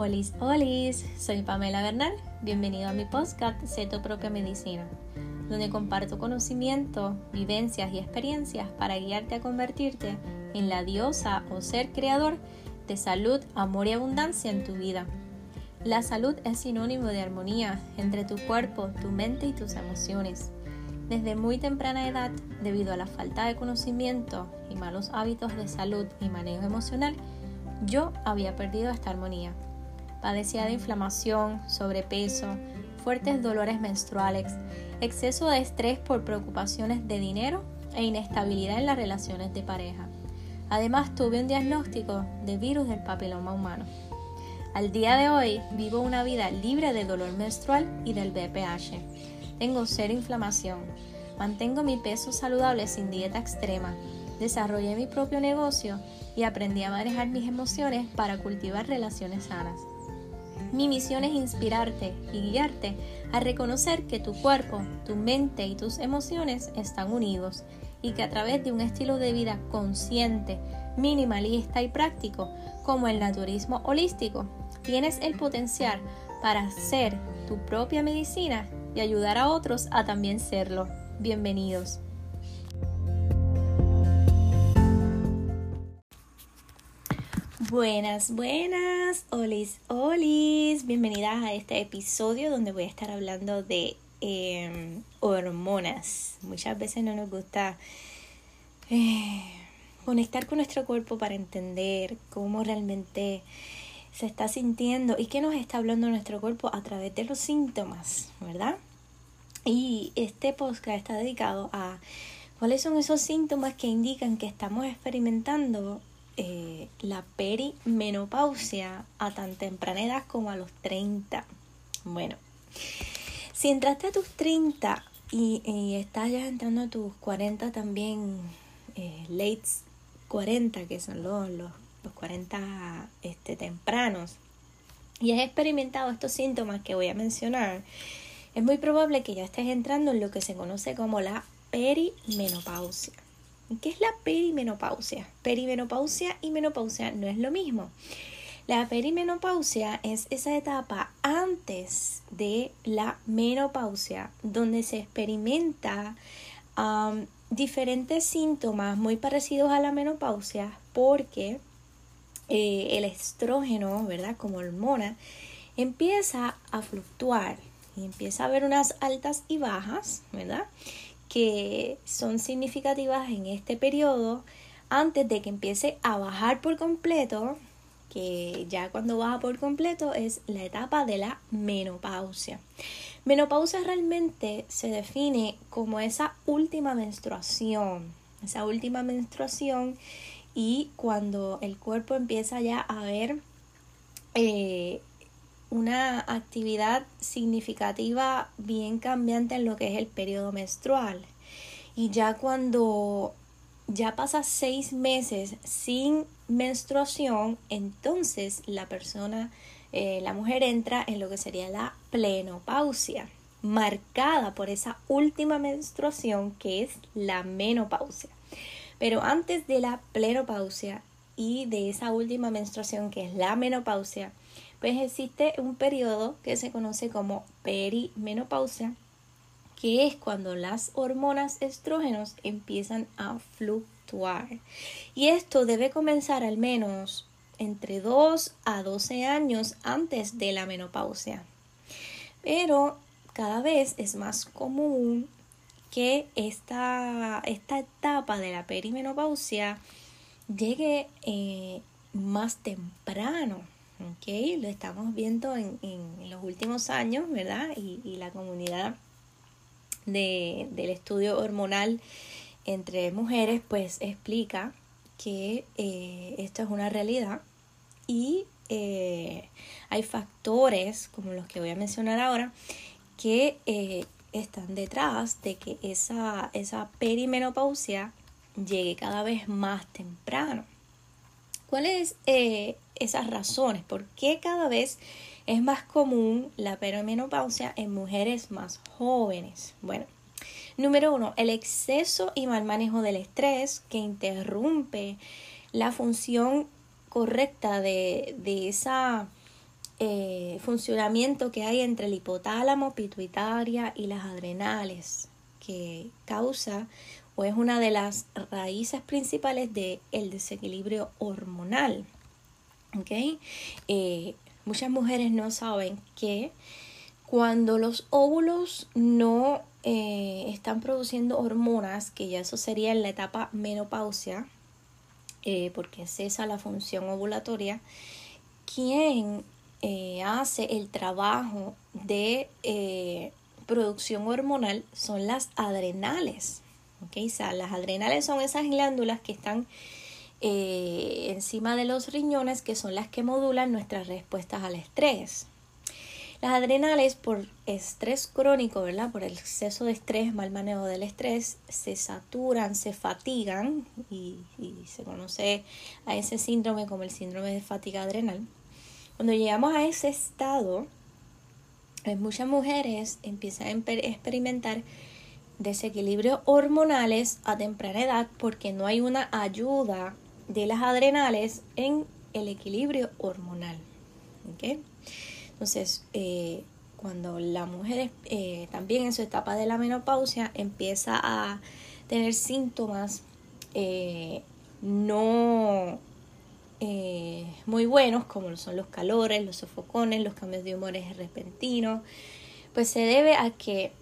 Olis, olis, soy Pamela Bernal. Bienvenido a mi podcast Sé tu propia medicina, donde comparto conocimiento, vivencias y experiencias para guiarte a convertirte en la diosa o ser creador de salud, amor y abundancia en tu vida. La salud es sinónimo de armonía entre tu cuerpo, tu mente y tus emociones. Desde muy temprana edad, debido a la falta de conocimiento y malos hábitos de salud y manejo emocional, yo había perdido esta armonía. Padecía de inflamación, sobrepeso, fuertes dolores menstruales, exceso de estrés por preocupaciones de dinero e inestabilidad en las relaciones de pareja. Además, tuve un diagnóstico de virus del papiloma humano. Al día de hoy vivo una vida libre de dolor menstrual y del BPH. Tengo cero inflamación. Mantengo mi peso saludable sin dieta extrema. Desarrollé mi propio negocio y aprendí a manejar mis emociones para cultivar relaciones sanas. Mi misión es inspirarte y guiarte a reconocer que tu cuerpo, tu mente y tus emociones están unidos y que a través de un estilo de vida consciente, minimalista y práctico, como el naturismo holístico, tienes el potencial para ser tu propia medicina y ayudar a otros a también serlo. Bienvenidos. Buenas, buenas, olis, olis, bienvenidas a este episodio donde voy a estar hablando de em, hormonas. Muchas veces no nos gusta eh, conectar con nuestro cuerpo para entender cómo realmente se está sintiendo y qué nos está hablando nuestro cuerpo a través de los síntomas, ¿verdad? Y este podcast está dedicado a cuáles son esos síntomas que indican que estamos experimentando eh, la perimenopausia a tan temprana edad como a los 30. Bueno, si entraste a tus 30 y, estás ya entrando a tus 40 también, eh, late 40, que son los, los, 40 este, tempranos, y has experimentado estos síntomas que voy a mencionar, es muy probable que ya estés entrando en lo que se conoce como la perimenopausia. ¿Qué es la perimenopausia? Perimenopausia y menopausia no es lo mismo. La perimenopausia es esa etapa antes de la menopausia donde se experimenta diferentes síntomas muy parecidos a la menopausia porque eh, el estrógeno, ¿verdad? Como hormona, empieza a fluctuar y empieza a haber unas altas y bajas, ¿verdad? Que son significativas en este periodo antes de que empiece a bajar por completo, que ya cuando baja por completo es la etapa de la menopausia. Menopausia realmente se define como esa última menstruación, esa última menstruación y cuando el cuerpo empieza ya a ver eh, una actividad significativa bien cambiante en lo que es el periodo menstrual. Y ya cuando ya pasa seis meses sin menstruación, entonces la persona, eh, la mujer entra en lo que sería la plenopausia, marcada por esa última menstruación que es la menopausia. Pero antes de la plenopausia y de esa última menstruación que es la menopausia, pues existe un periodo que se conoce como perimenopausia, que es cuando las hormonas estrógenos empiezan a fluctuar. Y esto debe comenzar al menos entre 2 a 12 años antes de la menopausia. Pero cada vez es más común que esta, esta etapa de la perimenopausia llegue eh, más temprano Ok, lo estamos viendo en, en los últimos años, ¿verdad? Y, y la comunidad de, del estudio hormonal entre mujeres, pues explica que eh, esto es una realidad y eh, hay factores, como los que voy a mencionar ahora, que eh, están detrás de que esa, esa perimenopausia llegue cada vez más temprano. ¿Cuáles eh, esas razones? ¿Por qué cada vez es más común la perimenopausia en mujeres más jóvenes? Bueno, número uno, el exceso y mal manejo del estrés que interrumpe la función correcta de, esa eh, funcionamiento que hay entre el hipotálamo, pituitaria y las adrenales, que causa o es una de las raíces principales del el desequilibrio hormonal. Eh, muchas mujeres no saben que cuando los óvulos no eh, están produciendo hormonas, que ya eso sería en la etapa menopausia, porque cesa la función ovulatoria, quien eh, hace el trabajo de eh, producción hormonal son las adrenales. ¿Okay? O sea, las adrenales son esas glándulas que están eh, encima de los riñones que son las que modulan nuestras respuestas al estrés. Las adrenales por estrés crónico, ¿verdad? Por el exceso de estrés, mal manejo del estrés, se saturan, se fatigan y, y se conoce a ese síndrome como el síndrome de fatiga adrenal. Cuando llegamos a ese estado, muchas mujeres empiezan a experimentar desequilibrios hormonales a temprana edad porque no hay una ayuda de las adrenales en el equilibrio hormonal. Entonces, eh, cuando la mujer eh, también en su etapa de la menopausia empieza a tener síntomas no eh, muy buenos, como son los calores, los sofocones, los cambios de humores repentinos, pues se debe a que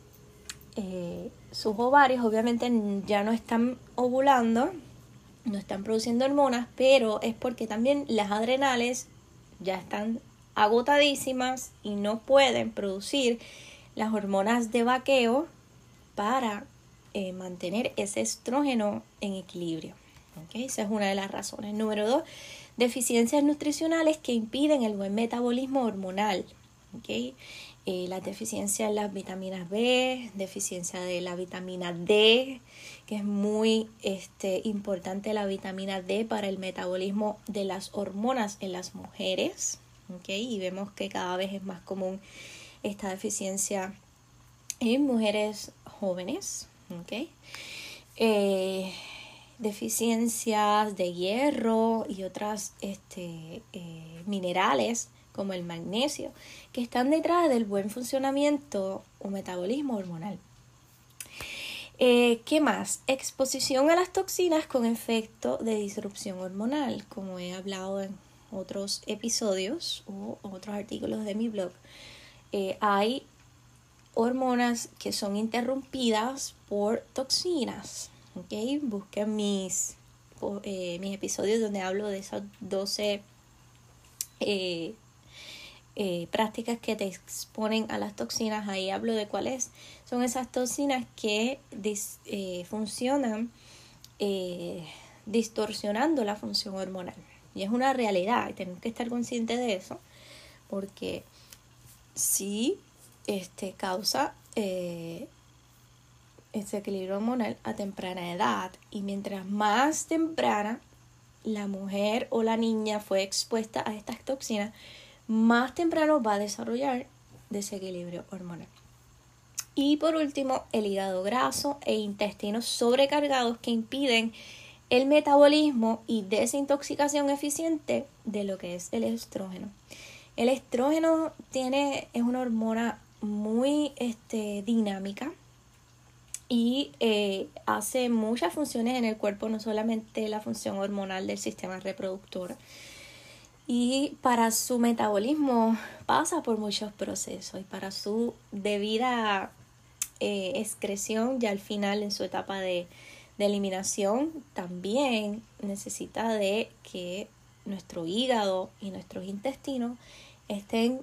eh, sus ovarios obviamente ya no están ovulando, no están produciendo hormonas, pero es porque también las adrenales ya están agotadísimas y no pueden producir las hormonas de vaqueo para eh, mantener ese estrógeno en equilibrio. Esa es una de las razones. Número dos, deficiencias nutricionales que impiden el buen metabolismo hormonal. ¿okay? Eh, las deficiencias en las vitaminas B, deficiencia de la vitamina D, que es muy este, importante la vitamina D para el metabolismo de las hormonas en las mujeres. ¿okay? Y vemos que cada vez es más común esta deficiencia en mujeres jóvenes. ¿okay? Eh, deficiencias de hierro y otras este, eh, minerales como el magnesio que están detrás del buen funcionamiento o metabolismo hormonal. Eh, ¿Qué más? Exposición a las toxinas con efecto de disrupción hormonal, como he hablado en otros episodios o otros artículos de mi blog. Eh, hay hormonas que son interrumpidas por toxinas. ¿ok? Busquen mis, eh, mis episodios donde hablo de esas 12 eh, eh, prácticas que te exponen a las toxinas. Ahí hablo de cuáles son esas toxinas que funcionan distorsionando la función hormonal. Y es una realidad y tenemos que estar conscientes de eso porque sí este, causa ese equilibrio hormonal a temprana edad y mientras más temprana la mujer o la niña fue expuesta a estas toxinas, más temprano va a desarrollar desequilibrio hormonal. Y por último, el hígado graso e intestinos sobrecargados que impiden el metabolismo y desintoxicación eficiente de lo que es el estrógeno. El estrógeno tiene, es una hormona muy este, dinámica, y eh, hace muchas funciones en el cuerpo, no solamente la función hormonal del sistema reproductor. Y para su metabolismo pasa por muchos procesos y para su debida eh, excreción ya al final en su etapa de, de eliminación también necesita de que nuestro hígado y nuestros intestinos estén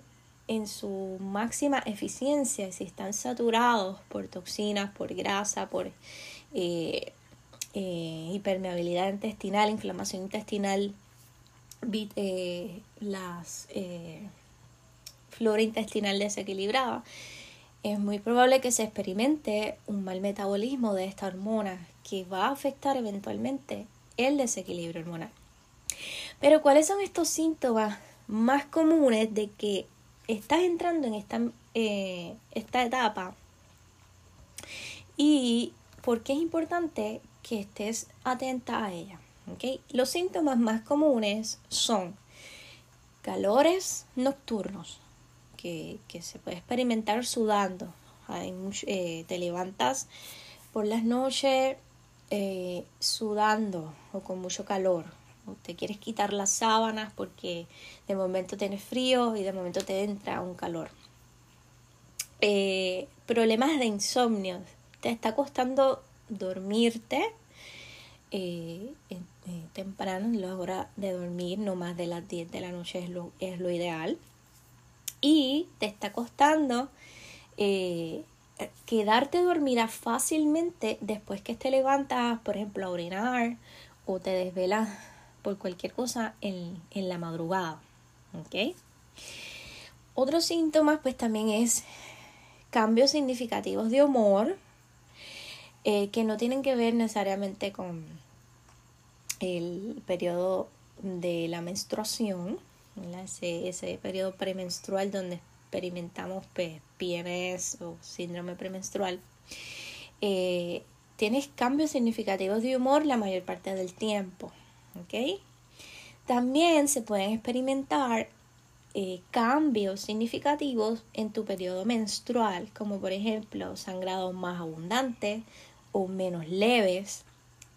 en su máxima eficiencia, si están saturados por toxinas, por grasa, por eh, eh, hipermeabilidad intestinal, inflamación intestinal, eh, las flora intestinal desequilibrada, es muy probable que se experimente un mal metabolismo de esta hormona que va a afectar eventualmente el desequilibrio hormonal. Pero ¿cuáles son estos síntomas más comunes de que estás entrando en esta, eh, esta etapa y por qué es importante que estés atenta a ella. Los síntomas más comunes son calores nocturnos que, se puede experimentar sudando. Eh, te levantas por las noches eh, sudando o con mucho calor. O te quieres quitar las sábanas porque de momento tienes frío y de momento te entra un calor. Eh, problemas de insomnio. Te está costando dormirte temprano, en la hora de dormir, no más de las 10 de la noche es lo, es lo ideal. Y te está costando eh, quedarte dormida fácilmente después que te levantas, por ejemplo, a orinar o te desvelas por cualquier cosa en, en la madrugada. ¿Ok? Otros síntomas pues también es cambios significativos de humor eh, que no tienen que ver necesariamente con el periodo de la menstruación, ese, periodo premenstrual donde experimentamos PMS o síndrome premenstrual. Eh, tienes cambios significativos de humor la mayor parte del tiempo. También se pueden experimentar eh, cambios significativos en tu periodo menstrual, como por ejemplo sangrados más abundantes o menos leves,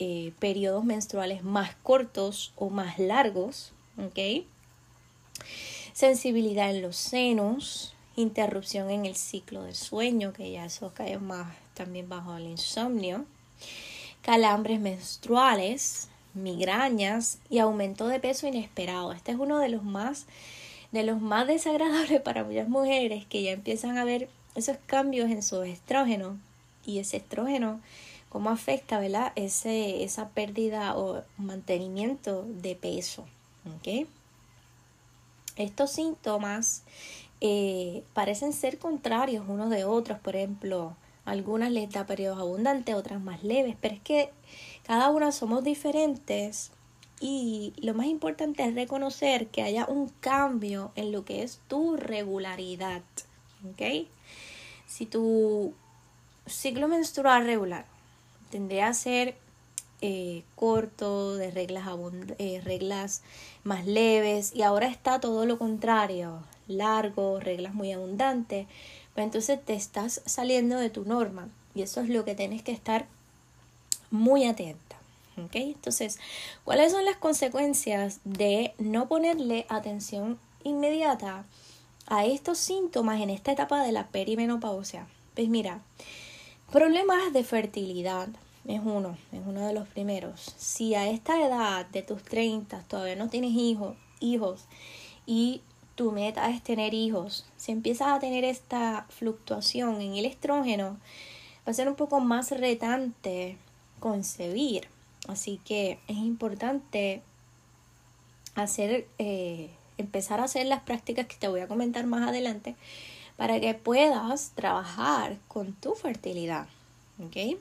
eh, periodos menstruales más cortos o más largos, ¿ok? Sensibilidad en los senos, interrupción en el ciclo de sueño, que ya eso cae más también bajo el insomnio, calambres menstruales, migrañas y aumento de peso inesperado. Este es uno de los más de los más desagradables para muchas mujeres que ya empiezan a ver esos cambios en su estrógeno y ese estrógeno cómo afecta ¿verdad? Ese, esa pérdida o mantenimiento de peso. Estos síntomas eh, parecen ser contrarios unos de otros, por ejemplo, algunas les da periodos abundantes, otras más leves, pero es que cada una somos diferentes y lo más importante es reconocer que haya un cambio en lo que es tu regularidad. ¿Ok? Si tu ciclo menstrual regular tendría a ser eh, corto, de reglas, eh, reglas más leves, y ahora está todo lo contrario, largo, reglas muy abundantes, pues entonces te estás saliendo de tu norma, y eso es lo que tienes que estar muy atenta. ¿okay? Entonces, ¿cuáles son las consecuencias de no ponerle atención inmediata a estos síntomas en esta etapa de la perimenopausia? Pues mira, Problemas de fertilidad es uno, es uno de los primeros. Si a esta edad de tus 30 todavía no tienes hijos, hijos y tu meta es tener hijos, si empiezas a tener esta fluctuación en el estrógeno, va a ser un poco más retante concebir. Así que es importante hacer, eh, empezar a hacer las prácticas que te voy a comentar más adelante para que puedas trabajar con tu fertilidad. ¿Ok?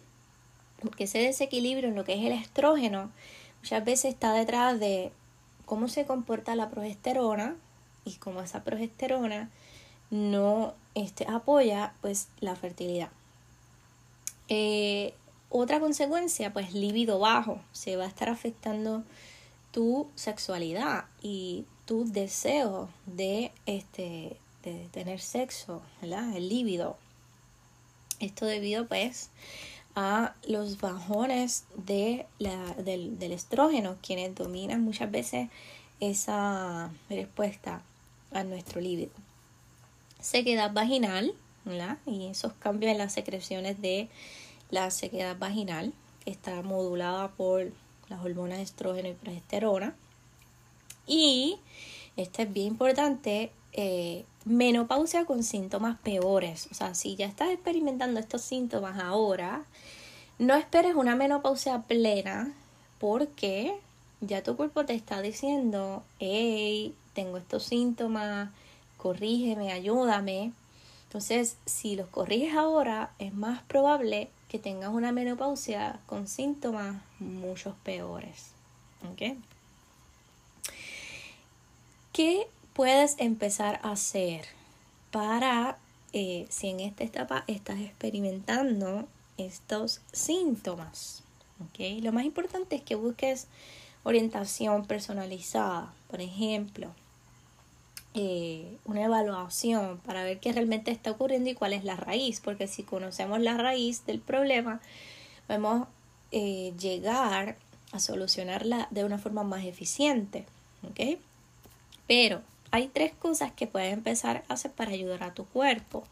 Porque ese desequilibrio en lo que es el estrógeno muchas veces está detrás de cómo se comporta la progesterona y cómo esa progesterona no este, apoya pues la fertilidad. Eh, otra consecuencia, pues líbido bajo, se va a estar afectando tu sexualidad y tu deseo de este tener sexo. El líbido. Esto debido pues a los bajones de la, del, estrógeno, quienes dominan muchas veces esa respuesta a nuestro líbido. Sequedad vaginal. Y esos cambios en las secreciones de la sequedad vaginal, que está modulada por las hormonas estrógeno y progesterona. Y, este es bien importante, eh, menopausia con síntomas peores. O sea, si ya estás experimentando estos síntomas ahora, no esperes una menopausia plena porque ya tu cuerpo te está diciendo, hey, tengo estos síntomas, corrígeme, ayúdame. Entonces, si los corriges ahora, es más probable que tengas una menopausia con síntomas mucho peores. ¿Ok? ¿Qué puedes empezar a hacer para, eh, si en esta etapa estás experimentando estos síntomas. ¿okay? Lo más importante es que busques orientación personalizada. Por ejemplo, eh, una evaluación para ver qué realmente está ocurriendo y cuál es la raíz, porque si conocemos la raíz del problema, podemos eh, llegar a solucionarla de una forma más eficiente. ¿ok? Pero hay tres cosas que puedes empezar a hacer para ayudar a tu cuerpo.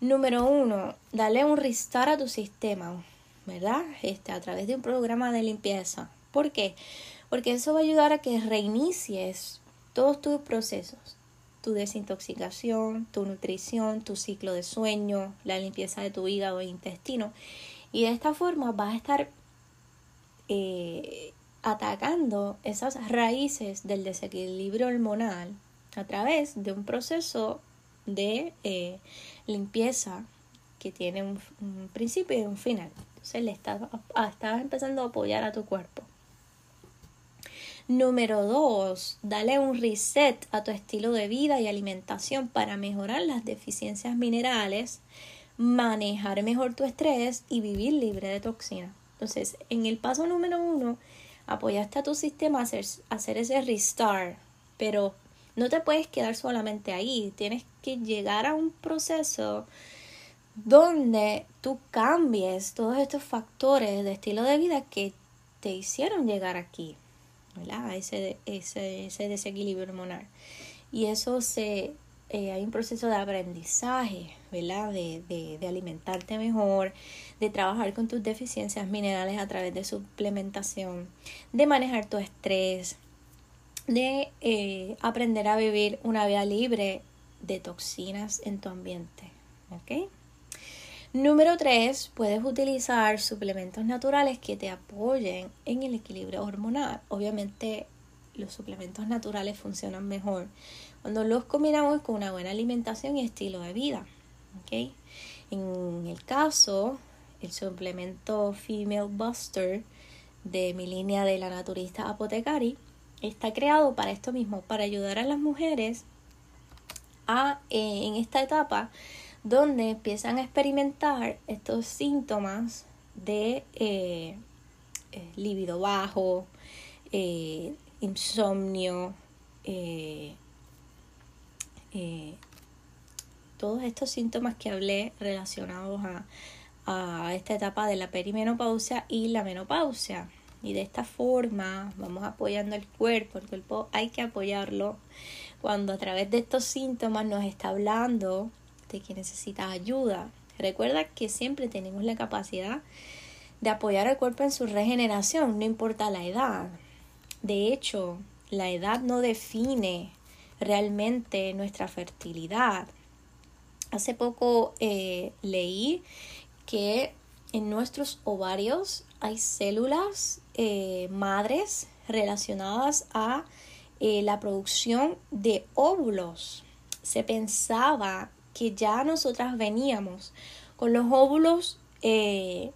Número uno, dale un restart a tu sistema, ¿verdad? Este, a través de un programa de limpieza. ¿Por qué? Porque eso va a ayudar a que reinicies todos tus procesos. Tu desintoxicación, tu nutrición, tu ciclo de sueño, la limpieza de tu hígado e intestino. Y de esta forma vas a estar eh, atacando esas raíces del desequilibrio hormonal a través de un proceso de eh, limpieza que tiene un, principio y un final. Entonces le estás, estás empezando a apoyar a tu cuerpo. Número dos, dale un reset a tu estilo de vida y alimentación para mejorar las deficiencias minerales, manejar mejor tu estrés y vivir libre de toxinas. Entonces, en el paso número uno, apoyaste a tu sistema a hacer, ese restart, pero no te puedes quedar solamente ahí, tienes que llegar a un proceso donde tú cambies todos estos factores de estilo de vida que te hicieron llegar aquí, ¿verdad? Ese, ese, ese desequilibrio hormonal. Y eso se, eh, hay un proceso de aprendizaje, ¿verdad? De, de, alimentarte mejor, de trabajar con tus deficiencias minerales a través de suplementación, de manejar tu estrés, de eh, aprender a vivir una vida libre de toxinas en tu ambiente, ¿ok? Número 3, puedes utilizar suplementos naturales que te apoyen en el equilibrio hormonal. Obviamente los suplementos naturales funcionan mejor cuando los combinamos con una buena alimentación y estilo de vida. ¿okay? En el caso, el suplemento Female Buster de mi línea de la naturista Apotecari está creado para esto mismo, para ayudar a las mujeres a, eh, en esta etapa donde empiezan a experimentar estos síntomas de eh, eh líbido bajo, eh, insomnio, todos estos síntomas que hablé relacionados a, a esta etapa de la perimenopausia y la menopausia. Y de esta forma vamos apoyando el cuerpo. El cuerpo hay que apoyarlo cuando a través de estos síntomas nos está hablando de que necesita ayuda. Recuerda que siempre tenemos la capacidad de apoyar al cuerpo en su regeneración, no importa la edad. De hecho, la edad no define realmente nuestra fertilidad. Hace poco eh, leí que en nuestros ovarios hay células eh, madres relacionadas a eh, la producción de óvulos. Se pensaba que ya nosotras veníamos con los óvulos, el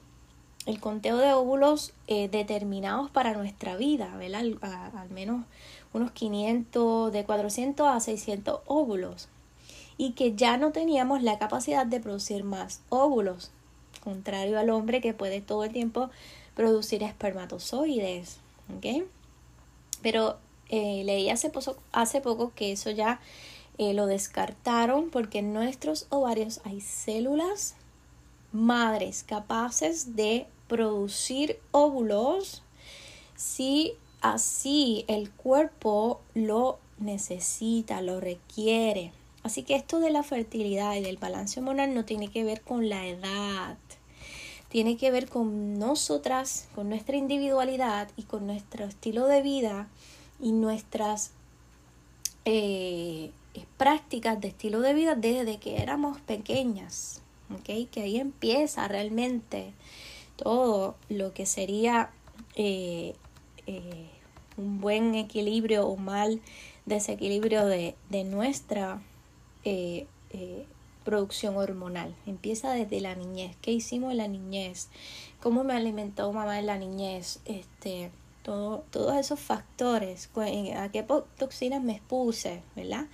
conteo de óvulos determinados para nuestra vida, ¿verdad? Al, menos unos 500, de 400 a 600 óvulos. Y que ya no teníamos la capacidad de producir más óvulos contrario al hombre que puede todo el tiempo producir espermatozoides. ¿okay? Pero eh, leí hace, hace, poco que eso ya eh, lo descartaron porque en nuestros ovarios hay células madres capaces de producir óvulos si así el cuerpo lo necesita, lo requiere. Así que esto de la fertilidad y del balance hormonal no tiene que ver con la edad, tiene que ver con nosotras, con nuestra individualidad y con nuestro estilo de vida y nuestras eh, prácticas de estilo de vida desde que éramos pequeñas. ¿okay? Que ahí empieza realmente todo lo que sería eh, eh, un buen equilibrio o mal desequilibrio de, de nuestra producción hormonal. Empieza desde la niñez. ¿Qué hicimos en la niñez? ¿Cómo me alimentó mamá en la niñez? Este, todo, todos esos factores. ¿A qué toxinas me expuse? ¿Verdad?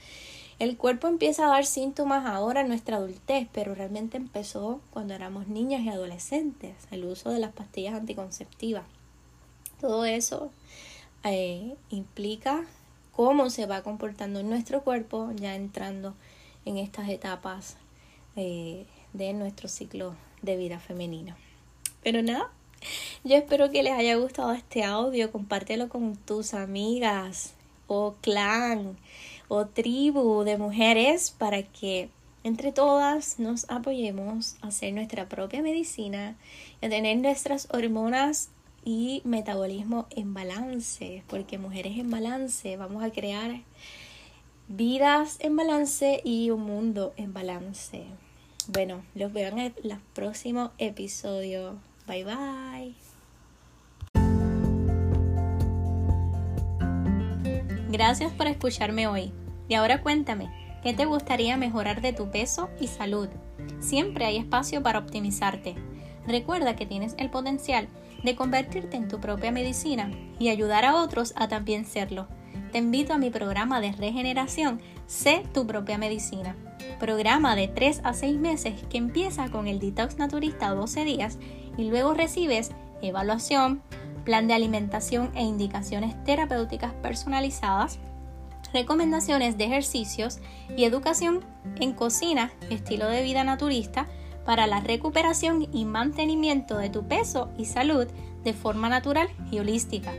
El cuerpo empieza a dar síntomas ahora en nuestra adultez, pero realmente empezó cuando éramos niñas y adolescentes. El uso de las pastillas anticonceptivas. Todo eso eh, implica cómo se va comportando nuestro cuerpo ya entrando en estas etapas eh, de nuestro ciclo de vida femenino. Pero nada, yo espero que les haya gustado este audio, compártelo con tus amigas o clan o tribu de mujeres para que entre todas nos apoyemos a hacer nuestra propia medicina y a tener nuestras hormonas y metabolismo en balance, porque mujeres en balance vamos a crear vidas en balance y un mundo en balance. Bueno, los veo en el, próximo episodio. Bye bye. Gracias por escucharme hoy. Y ahora cuéntame, ¿qué te gustaría mejorar de tu peso y salud? Siempre hay espacio para optimizarte. Recuerda que tienes el potencial de convertirte en tu propia medicina y ayudar a otros a también serlo. Te invito a mi programa de regeneración Sé tu propia medicina. Programa de 3 a 6 meses que empieza con el detox naturista 12 días y luego recibes evaluación, plan de alimentación e indicaciones terapéuticas personalizadas, recomendaciones de ejercicios y educación en cocina, estilo de vida naturista, para la recuperación y mantenimiento de tu peso y salud de forma natural y holística.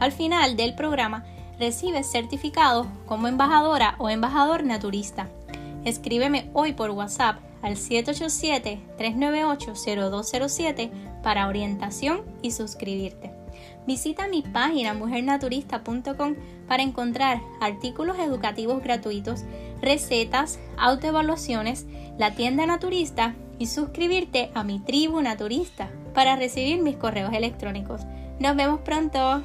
Al final del programa recibes certificado como embajadora o embajador naturista. Escríbeme hoy por WhatsApp al 787-398-0207 para orientación y suscribirte. Visita mi página mujernaturista.com para encontrar artículos educativos gratuitos, recetas, autoevaluaciones, la tienda naturista y suscribirte a mi tribu naturista para recibir mis correos electrónicos. Nos vemos pronto.